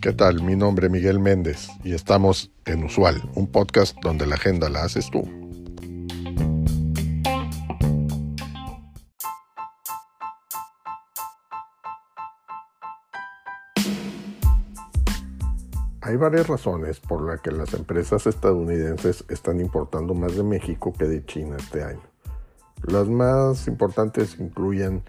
¿Qué tal? Mi nombre es Miguel Méndez y estamos en Usual, un podcast donde la agenda la haces tú. Hay varias razones por las que las empresas estadounidenses están importando más de México que de China este año. Las más importantes incluyen,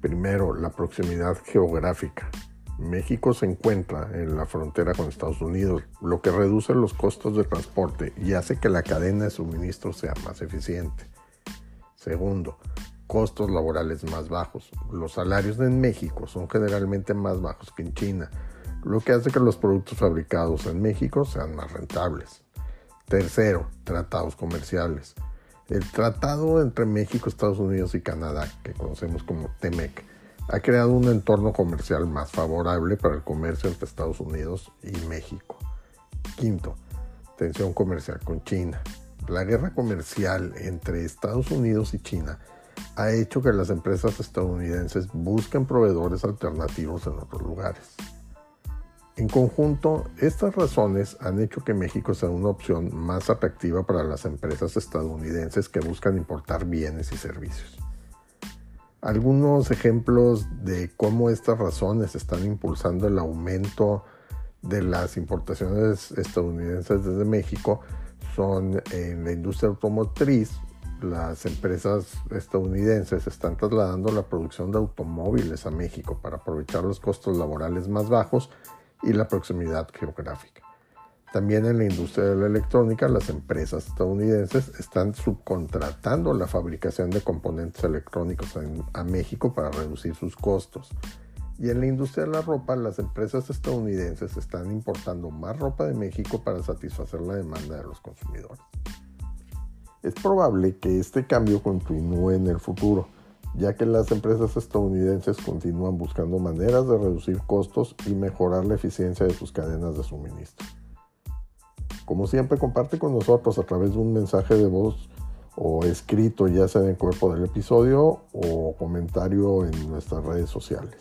primero, la proximidad geográfica. México se encuentra en la frontera con Estados Unidos, lo que reduce los costos de transporte y hace que la cadena de suministro sea más eficiente. Segundo, costos laborales más bajos. Los salarios en México son generalmente más bajos que en China, lo que hace que los productos fabricados en México sean más rentables. Tercero, tratados comerciales. El tratado entre México, Estados Unidos y Canadá, que conocemos como TEMEC, ha creado un entorno comercial más favorable para el comercio entre Estados Unidos y México. Quinto, tensión comercial con China. La guerra comercial entre Estados Unidos y China ha hecho que las empresas estadounidenses busquen proveedores alternativos en otros lugares. En conjunto, estas razones han hecho que México sea una opción más atractiva para las empresas estadounidenses que buscan importar bienes y servicios. Algunos ejemplos de cómo estas razones están impulsando el aumento de las importaciones estadounidenses desde México son en la industria automotriz, las empresas estadounidenses están trasladando la producción de automóviles a México para aprovechar los costos laborales más bajos y la proximidad geográfica. También en la industria de la electrónica, las empresas estadounidenses están subcontratando la fabricación de componentes electrónicos a México para reducir sus costos. Y en la industria de la ropa, las empresas estadounidenses están importando más ropa de México para satisfacer la demanda de los consumidores. Es probable que este cambio continúe en el futuro ya que las empresas estadounidenses continúan buscando maneras de reducir costos y mejorar la eficiencia de sus cadenas de suministro. Como siempre, comparte con nosotros a través de un mensaje de voz o escrito, ya sea en el cuerpo del episodio o comentario en nuestras redes sociales.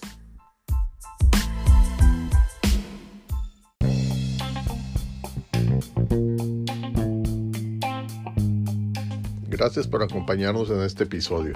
Gracias por acompañarnos en este episodio.